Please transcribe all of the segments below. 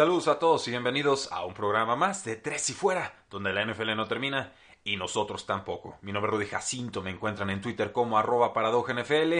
Saludos a todos y bienvenidos a un programa más de Tres y Fuera, donde la NFL no termina y nosotros tampoco. Mi nombre es Rudy Jacinto, me encuentran en Twitter como arroba NFL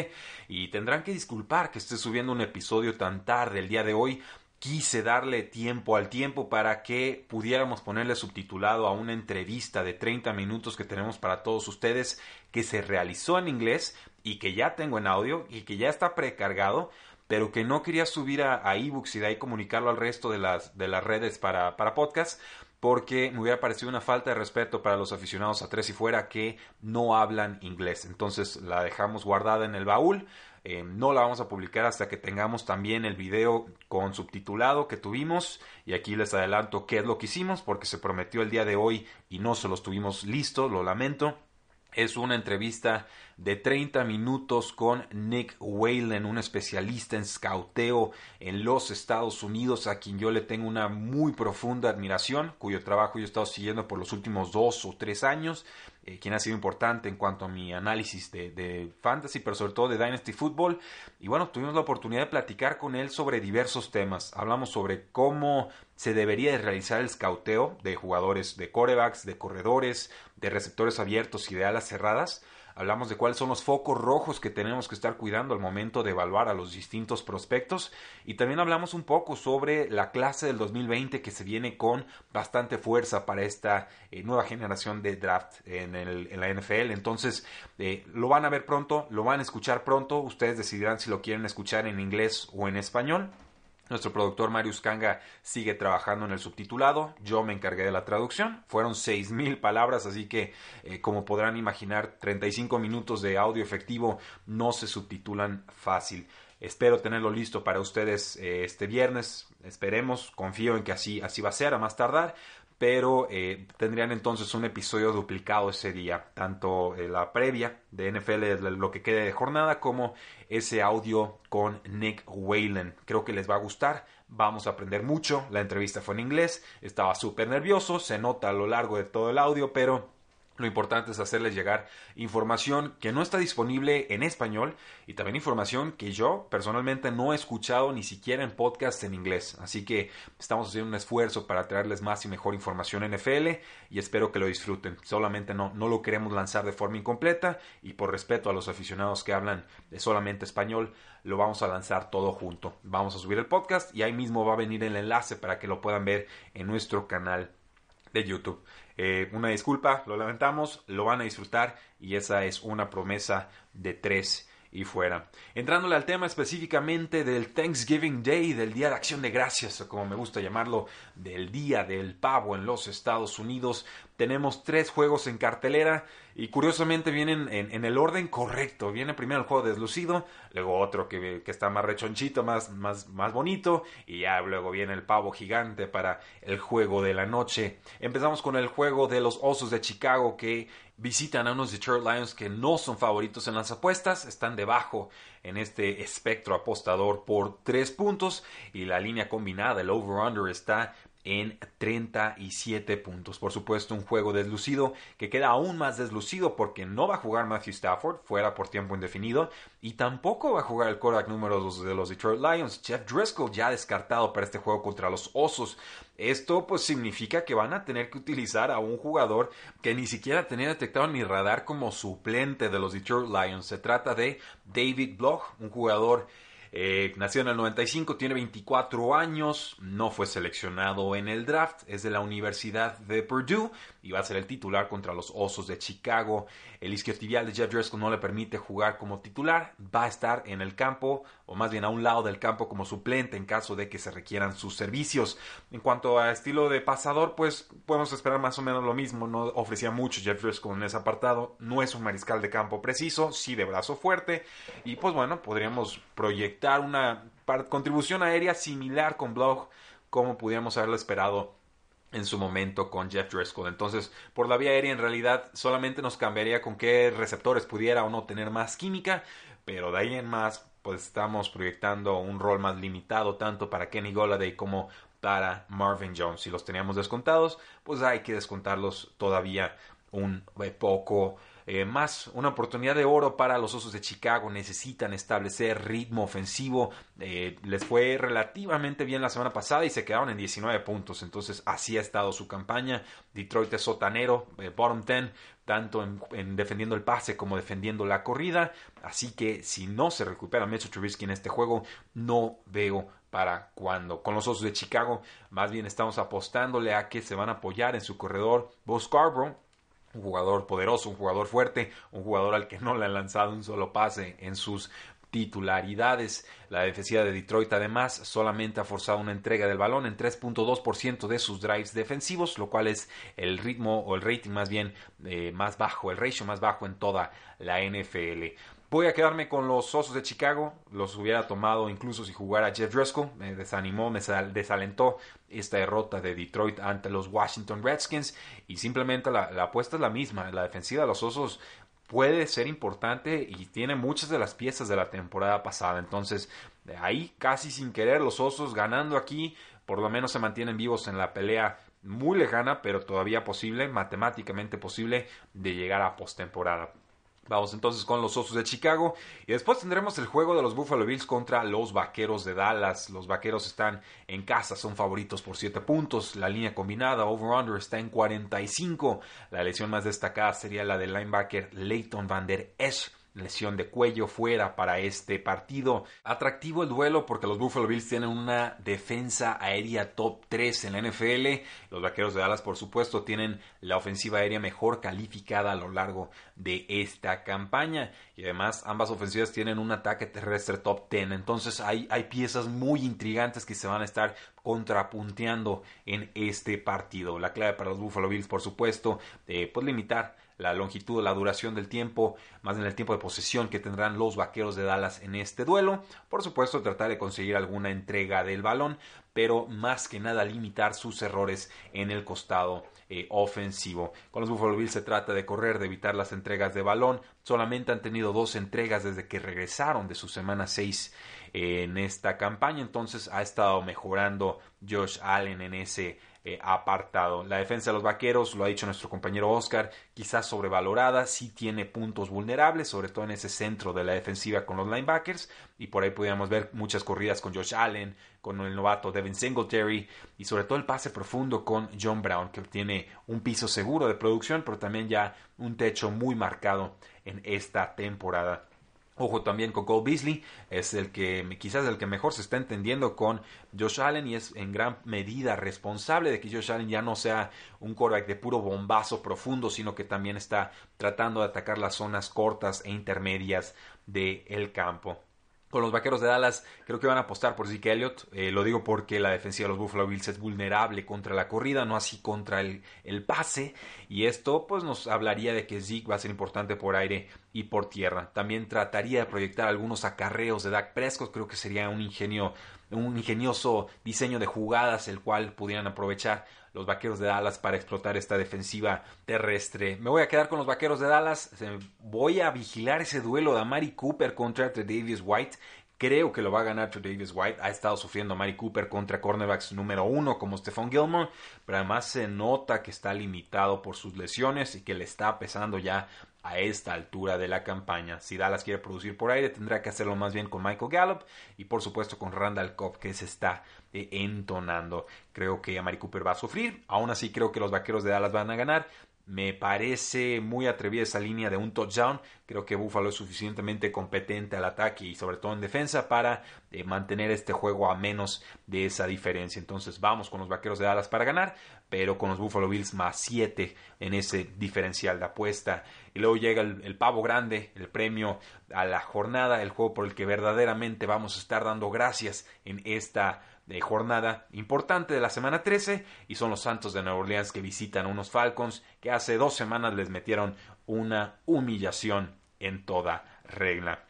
y tendrán que disculpar que esté subiendo un episodio tan tarde el día de hoy. Quise darle tiempo al tiempo para que pudiéramos ponerle subtitulado a una entrevista de 30 minutos que tenemos para todos ustedes que se realizó en inglés y que ya tengo en audio y que ya está precargado pero que no quería subir a, ebooks y de ahí comunicarlo al resto de las, de las redes para, para podcast, porque me hubiera parecido una falta de respeto para los aficionados a tres y fuera que no hablan inglés. Entonces la dejamos guardada en el baúl. Eh, no la vamos a publicar hasta que tengamos también el video con subtitulado que tuvimos. Y aquí les adelanto qué es lo que hicimos, porque se prometió el día de hoy y no se los tuvimos listos, lo lamento. Es una entrevista de 30 minutos con Nick Whalen, un especialista en scouteo en los Estados Unidos, a quien yo le tengo una muy profunda admiración, cuyo trabajo yo he estado siguiendo por los últimos dos o tres años, eh, quien ha sido importante en cuanto a mi análisis de, fantasy, pero sobre todo de Dynasty Football. Y bueno, tuvimos la oportunidad de platicar con él sobre diversos temas. Hablamos sobre cómo se debería de realizar el scouteo de jugadores de corebacks, de corredores, de receptores abiertos y de alas cerradas hablamos de cuáles son los focos rojos que tenemos que estar cuidando al momento de evaluar a los distintos prospectos y también hablamos un poco sobre la clase del 2020 que se viene con bastante fuerza para esta eh, nueva generación de draft en, la NFL. Entonces, eh, lo van a ver pronto, lo van a escuchar pronto, ustedes decidirán si lo quieren escuchar en inglés o en español. Nuestro productor Marius Kanga sigue trabajando en el subtitulado. Yo me encargué de la traducción. Fueron 6.000 palabras, así que, eh, como podrán imaginar, 35 minutos de audio efectivo no se subtitulan fácil. Espero tenerlo listo para ustedes eh, este viernes. Esperemos, confío en que así, así va a ser a más tardar pero eh, tendrían entonces un episodio duplicado ese día, tanto eh, la previa de NFL, lo que quede de jornada, como ese audio con Nick Whalen. Creo que les va a gustar, vamos a aprender mucho. La entrevista fue en inglés, estaba súper nervioso, se nota a lo largo de todo el audio, pero lo importante es hacerles llegar información que no está disponible en español y también información que yo personalmente no he escuchado ni siquiera en podcast en inglés. Así que estamos haciendo un esfuerzo para traerles más y mejor información NFL y espero que lo disfruten. Solamente no, no lo queremos lanzar de forma incompleta y por respeto a los aficionados que hablan solamente español, lo vamos a lanzar todo junto. Vamos a subir el podcast y ahí mismo va a venir el enlace para que lo puedan ver en nuestro canal de YouTube. Eh, una disculpa, lo lamentamos, lo van a disfrutar y esa es una promesa de tres y fuera. Entrándole al tema específicamente del Thanksgiving Day, del Día de Acción de Gracias, o como me gusta llamarlo, del Día del Pavo en los Estados Unidos, tenemos tres juegos en cartelera y curiosamente vienen en, el orden correcto. Viene primero el juego deslucido, luego otro que, está más rechonchito, más, más, más bonito y ya luego viene el pavo gigante para el juego de la noche. Empezamos con el juego de los Osos de Chicago que visitan a unos Detroit Lions que no son favoritos en las apuestas, están debajo en este espectro apostador por tres puntos y la línea combinada, el over-under está en 37 puntos. Por supuesto, un juego deslucido que queda aún más deslucido porque no va a jugar Matthew Stafford fuera por tiempo indefinido y tampoco va a jugar el quarterback número 2 de los Detroit Lions, Jeff Driscoll, ya descartado para este juego contra los Osos. Esto pues significa que van a tener que utilizar a un jugador que ni siquiera tenía detectado ni radar como suplente de los Detroit Lions. Se trata de David Bloch, un jugador Eh, nació en el 95, tiene 24 años, no fue seleccionado en el draft, es de la Universidad de Purdue y va a ser el titular contra los Osos de Chicago. El isquiotibial de Jeff Driscoll no le permite jugar como titular, va a estar en el campo o más bien a un lado del campo como suplente en caso de que se requieran sus servicios. En cuanto a estilo de pasador, pues podemos esperar más o menos lo mismo, no ofrecía mucho Jeff Driscoll en ese apartado, no es un mariscal de campo preciso, sí de brazo fuerte y pues bueno, podríamos proyectar una contribución aérea similar con Bloch como pudiéramos haberlo esperado en su momento con Jeff Driscoll. Entonces, por la vía aérea en realidad solamente nos cambiaría con qué receptores pudiera o no tener más química, pero de ahí en más pues estamos proyectando un rol más limitado tanto para Kenny Golladay como para Marvin Jones. Si los teníamos descontados, pues hay que descontarlos todavía un poco eh, más una oportunidad de oro para los Osos de Chicago. Necesitan establecer ritmo ofensivo. Eh, les fue relativamente bien la semana pasada y se quedaron en 19 puntos. Entonces así ha estado su campaña. Detroit es sotanero, eh, bottom 10, tanto en, defendiendo el pase como defendiendo la corrida. Así que si no se recupera Mitchell Trubisky en este juego, no veo para cuando. Con los Osos de Chicago, más bien estamos apostándole a que se van a apoyar en su corredor Bo un jugador poderoso, un jugador fuerte, un jugador al que no le han lanzado un solo pase en sus titularidades. La defensiva de Detroit además solamente ha forzado una entrega del balón en 3.2% de sus drives defensivos, lo cual es el ritmo o el rating más bien eh, más bajo, el ratio más bajo en toda la NFL. Voy a quedarme con los Osos de Chicago. Los hubiera tomado incluso si jugara Jeff Driscoll. Me desanimó, me desalentó esta derrota de Detroit ante los Washington Redskins. Y simplemente la, apuesta es la misma. La defensiva de los Osos puede ser importante y tiene muchas de las piezas de la temporada pasada. Entonces, de ahí casi sin querer los Osos ganando aquí, por lo menos se mantienen vivos en la pelea muy lejana, pero todavía posible, matemáticamente posible, de llegar a postemporada. Vamos entonces con los Osos de Chicago. Y después tendremos el juego de los Buffalo Bills contra los Vaqueros de Dallas. Los Vaqueros están en casa, son favoritos por 7 puntos. La línea combinada over-under está en 45. La lesión más destacada sería la del linebacker Leighton Van Der Esch lesión de cuello fuera para este partido. Atractivo el duelo porque los Buffalo Bills tienen una defensa aérea top 3 en la NFL. Los Vaqueros de Dallas, por supuesto, tienen la ofensiva aérea mejor calificada a lo largo de esta campaña. Y además, ambas ofensivas tienen un ataque terrestre top 10. Entonces, hay, hay piezas muy intrigantes que se van a estar contrapunteando en este partido. La clave para los Buffalo Bills, por supuesto, eh, pues limitar la longitud, la duración del tiempo, más en el tiempo de posesión que tendrán los vaqueros de Dallas en este duelo. Por supuesto, tratar de conseguir alguna entrega del balón, pero más que nada limitar sus errores en el costado eh, ofensivo. Con los Buffalo Bills se trata de correr, de evitar las entregas de balón. Solamente han tenido dos entregas desde que regresaron de su semana 6 eh, en esta campaña, entonces ha estado mejorando Josh Allen en ese eh, apartado. La defensa de los vaqueros, lo ha dicho nuestro compañero Oscar, quizás sobrevalorada, sí tiene puntos vulnerables, sobre todo en ese centro de la defensiva con los linebackers, y por ahí podríamos ver muchas corridas con Josh Allen, con el novato Devin Singletary, y sobre todo el pase profundo con John Brown, que tiene un piso seguro de producción, pero también ya un techo muy marcado en esta temporada. Ojo también con Cole Beasley, es el que quizás el que mejor se está entendiendo con Josh Allen y es en gran medida responsable de que Josh Allen ya no sea un quarterback de puro bombazo profundo, sino que también está tratando de atacar las zonas cortas e intermedias del campo con los vaqueros de Dallas, creo que van a apostar por Zeke Elliott. Eh, lo digo porque la defensiva de los Buffalo Bills es vulnerable contra la corrida, no así contra el, el, pase. Y esto, pues, nos hablaría de que Zeke va a ser importante por aire y por tierra. También trataría de proyectar algunos acarreos de Dak Prescott. Creo que sería un ingenio, un ingenioso diseño de jugadas, el cual pudieran aprovechar los vaqueros de Dallas para explotar esta defensiva terrestre. Me voy a quedar con los vaqueros de Dallas. Voy a vigilar ese duelo de Amari Cooper contra Davis White. Creo que lo va a ganar Davis White. Ha estado sufriendo Amari Cooper contra cornerbacks número uno como Stephon Gilmore, pero además se nota que está limitado por sus lesiones y que le está pesando ya a esta altura de la campaña. Si Dallas quiere producir por aire, tendrá que hacerlo más bien con Michael Gallup y por supuesto con Randall Cobb que se está eh, entonando. Creo que Amari Cooper va a sufrir, aún así creo que los Vaqueros de Dallas van a ganar. Me parece muy atrevida esa línea de un touchdown. Creo que Buffalo es suficientemente competente al ataque y sobre todo en defensa para eh, mantener este juego a menos de esa diferencia. Entonces vamos con los Vaqueros de Dallas para ganar, pero con los Buffalo Bills más 7 en ese diferencial de apuesta. Y luego llega el, pavo grande, el premio a la jornada, el juego por el que verdaderamente vamos a estar dando gracias en esta de jornada importante de la semana 13 y son los Santos de Nueva Orleans que visitan unos Falcons que hace dos semanas les metieron una humillación en toda regla.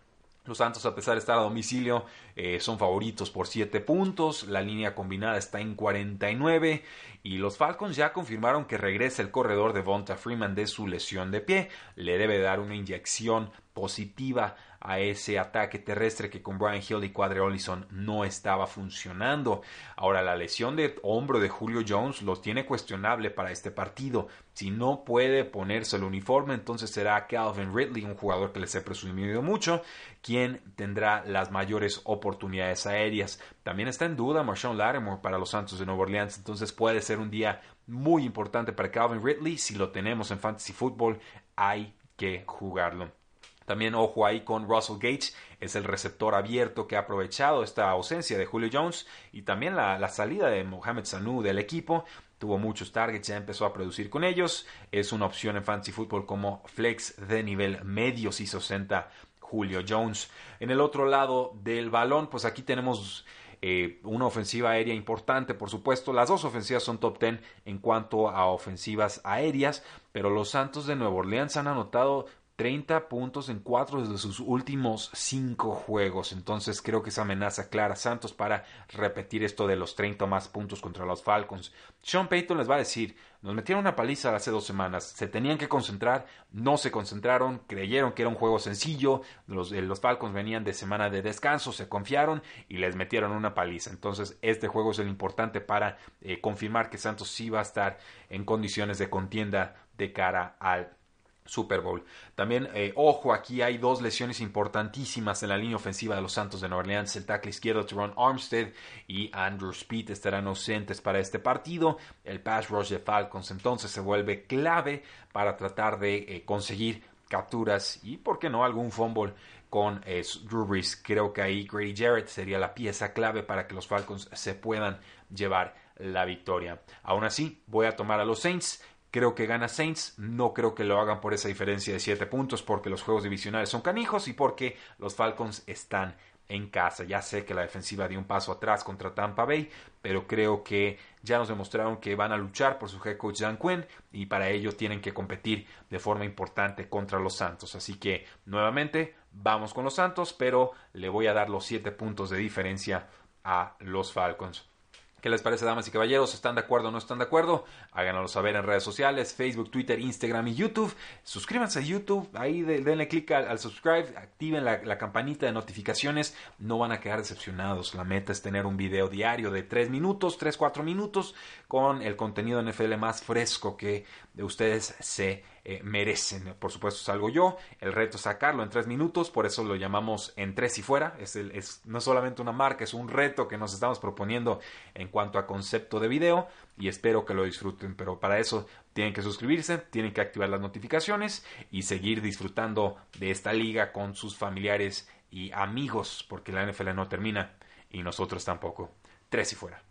Los Santos, a pesar de estar a domicilio, eh, son favoritos por 7 puntos. La línea combinada está en 49. Y los Falcons ya confirmaron que regresa el corredor de Vonta Freeman de su lesión de pie. Le debe dar una inyección positiva a ese ataque terrestre que con Brian Hill y Quadre Ollison no estaba funcionando. Ahora la lesión de hombro de Julio Jones los tiene cuestionable para este partido. Si no puede ponerse el uniforme, entonces será Calvin Ridley, un jugador que les he presumido mucho, quien tendrá las mayores oportunidades aéreas. También está en duda Marshawn Lattimore para los Santos de Nueva Orleans, entonces puede ser un día muy importante para Calvin Ridley. Si lo tenemos en Fantasy Football, hay que jugarlo. También ojo ahí con Russell Gage, es el receptor abierto que ha aprovechado esta ausencia de Julio Jones y también la, salida de Mohamed Sanu del equipo. Tuvo muchos targets, ya empezó a producir con ellos. Es una opción en Fantasy Football como flex de nivel medio si se ausenta Julio Jones. En el otro lado del balón, pues aquí tenemos eh, una ofensiva aérea importante, por supuesto. Las dos ofensivas son top 10 en cuanto a ofensivas aéreas, pero los Santos de Nueva Orleans han anotado 30 puntos en cuatro de sus últimos cinco juegos. Entonces creo que es amenaza clara Santos para repetir esto de los 30 más puntos contra los Falcons. Sean Payton les va a decir, nos metieron una paliza hace dos semanas, se tenían que concentrar, no se concentraron, creyeron que era un juego sencillo, los, eh, los Falcons venían de semana de descanso, se confiaron y les metieron una paliza. Entonces este juego es el importante para eh, confirmar que Santos sí va a estar en condiciones de contienda de cara al Super Bowl. También, eh, ojo, aquí hay dos lesiones importantísimas en la línea ofensiva de los Santos de Nueva Orleans. El tackle izquierdo Teron Armstead y Andrew Speed estarán ausentes para este partido. El pass rush de Falcons entonces se vuelve clave para tratar de eh, conseguir capturas y, por qué no, algún fumble con eh, Drew Brees. Creo que ahí Grady Jarrett sería la pieza clave para que los Falcons se puedan llevar la victoria. Aún así, voy a tomar a los Saints Creo que gana Saints, no creo que lo hagan por esa diferencia de 7 puntos porque los juegos divisionales son canijos y porque los Falcons están en casa. Ya sé que la defensiva dio un paso atrás contra Tampa Bay, pero creo que ya nos demostraron que van a luchar por su head coach Dan Quinn y para ello tienen que competir de forma importante contra los Santos. Así que nuevamente vamos con los Santos, pero le voy a dar los 7 puntos de diferencia a los Falcons. ¿Qué les parece, damas y caballeros? ¿Están de acuerdo o no están de acuerdo? Háganoslo saber en redes sociales, Facebook, Twitter, Instagram y YouTube. Suscríbanse a YouTube, ahí denle clic al, subscribe, activen la, campanita de notificaciones. No van a quedar decepcionados. La meta es tener un video diario de 3 minutos, 3, 4 minutos, con el contenido NFL más fresco que de ustedes se eh, merecen. Por supuesto, salgo yo. El reto es sacarlo en tres minutos, por eso lo llamamos en tres y fuera. Es, es no solamente una marca, es un reto que nos estamos proponiendo en cuanto a concepto de video y espero que lo disfruten. Pero para eso tienen que suscribirse, tienen que activar las notificaciones y seguir disfrutando de esta liga con sus familiares y amigos, porque la NFL no termina y nosotros tampoco. Tres y fuera.